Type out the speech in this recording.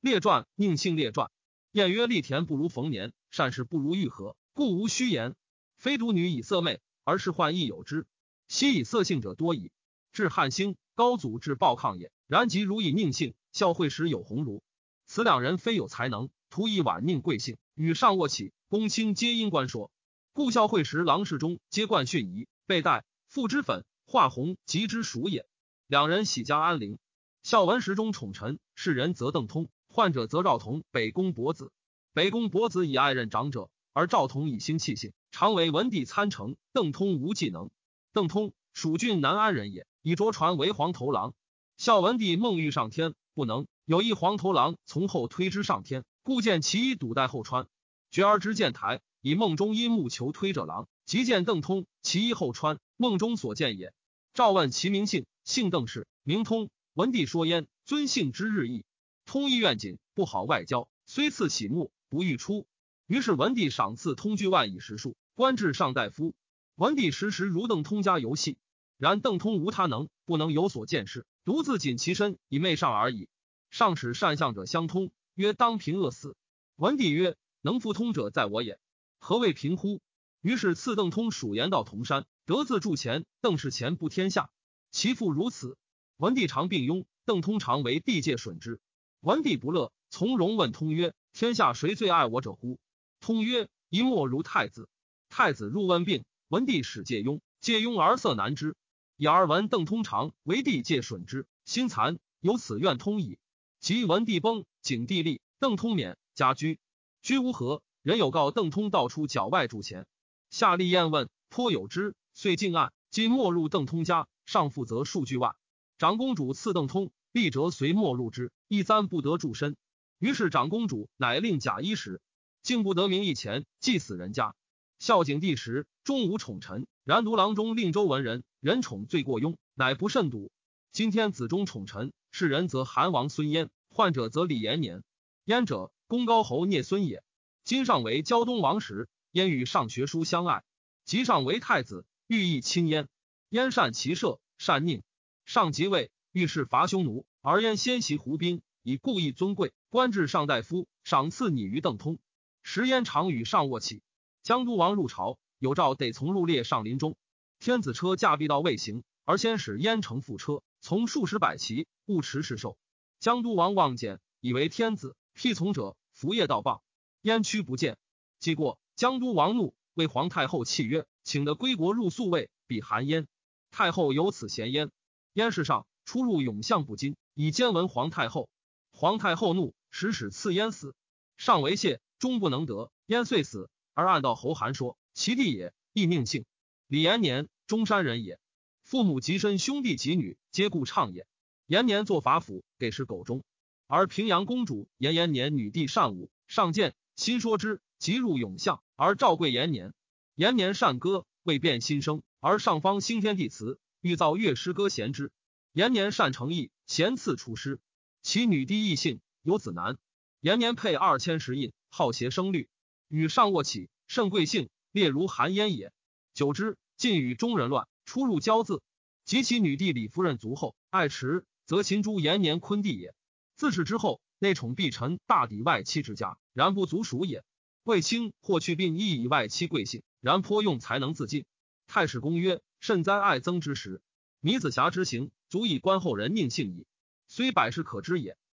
列传宁姓列传。晏曰：立田不如逢年，善事不如遇合，故无虚言。非独女以色媚，而是患亦有之。昔以色性者多矣。至汉兴，高祖至暴抗也。然即如以宁性，孝惠时有鸿儒。此两人非有才能，徒以晚宁贵姓，与上卧起，公卿皆因官说。故孝惠时郎侍中皆冠训仪，被戴傅之粉化红及之属也。两人喜家安陵。孝文时中宠臣，世人则邓通，患者则赵同。北宫伯子，北宫伯子以爱任长者，而赵同以兴气性，常为文帝参乘。邓通无技能。邓通蜀郡南安人也，以着船为黄头郎。孝文帝梦欲上天，不能。有一黄头郎从后推之上天，故见其衣堵带后穿，觉而之见台。以梦中因木求推者郎，即见邓通，其衣后穿，梦中所见也。赵问其名姓，姓邓氏，名通。文帝说焉，尊姓之日益。通意愿谨，不好外交，虽赐喜目，不欲出。于是文帝赏赐通居万以十数，官至上大夫。文帝时时如邓通家游戏，然邓通无他能，不能有所见识，独自谨其身以媚上而已。上使善相者相通，曰：“当平饿死。”文帝曰：“能复通者，在我也。”何谓平乎？于是赐邓通蜀盐道铜山，得自铸钱。邓氏钱布天下，其父如此。文帝常病庸，邓通常为地界损之。文帝不乐，从容问通曰：“天下谁最爱我者乎？”通曰：“一莫如太子。”太子入问病，文帝使借庸，借庸而色难之。以而闻邓通常为帝借损之，心残，由此怨通矣。及文帝崩，景帝立，邓通免，家居，居无何。人有告邓通道出脚外铸钱，夏立燕问颇有之，遂进案。今没入邓通家，上负责数巨万。长公主赐邓通，必折随末入之，一簪不得铸身。于是长公主乃令假衣时，竟不得名一钱，祭死人家。孝景帝时，终无宠臣，然独郎中令周文人，人宠罪过庸，乃不甚笃。今天子中宠臣，是人则韩王孙焉，患者则李延年。焉者，公高侯聂孙也。今上为胶东王时，焉与上学书相爱。即上为太子，欲意亲焉。焉善骑射，善佞。上即位，欲事伐匈奴，而燕先袭胡兵，以故意尊贵，官至上大夫，赏赐拟于邓通。时焉常与上卧起。江都王入朝，有诏得从入列上林中。天子车驾必到未行，而先使燕乘副车，从数十百骑，勿持是受。江都王望见，以为天子，辟从者，伏夜到傍。燕屈不见，既过，江都王怒，为皇太后泣曰：“请得归国入宿卫，比韩燕。”太后有此嫌焉。燕世上出入永相不惊，以奸闻皇太后。皇太后怒，使使赐淹死。上为谢，终不能得，燕遂死。而暗道侯韩说其弟也，亦命姓。李延年，中山人也。父母及身兄弟及女，皆故畅也。延年作法府，给事狗中。而平阳公主延延年女弟善舞，上见。心说之，即入永相，而赵贵延年。延年善歌，未变心声，而上方兴天地祠，欲造乐师歌贤之。延年善成义，贤赐出师。其女弟异姓，有子男。延年配二千石印，好携声律，与上卧起，甚贵姓，列如寒烟也。久之，尽与中人乱，出入交字。及其女弟李夫人卒后，爱持，则秦诸延年昆弟也。自是之后。内宠必臣，大抵外戚之家，然不足属也。卫青或去病亦以外戚贵姓，然颇用才能自尽。太史公曰：甚哉爱曾之时，米子瑕之行，足以观后人命性矣。虽百事可知也。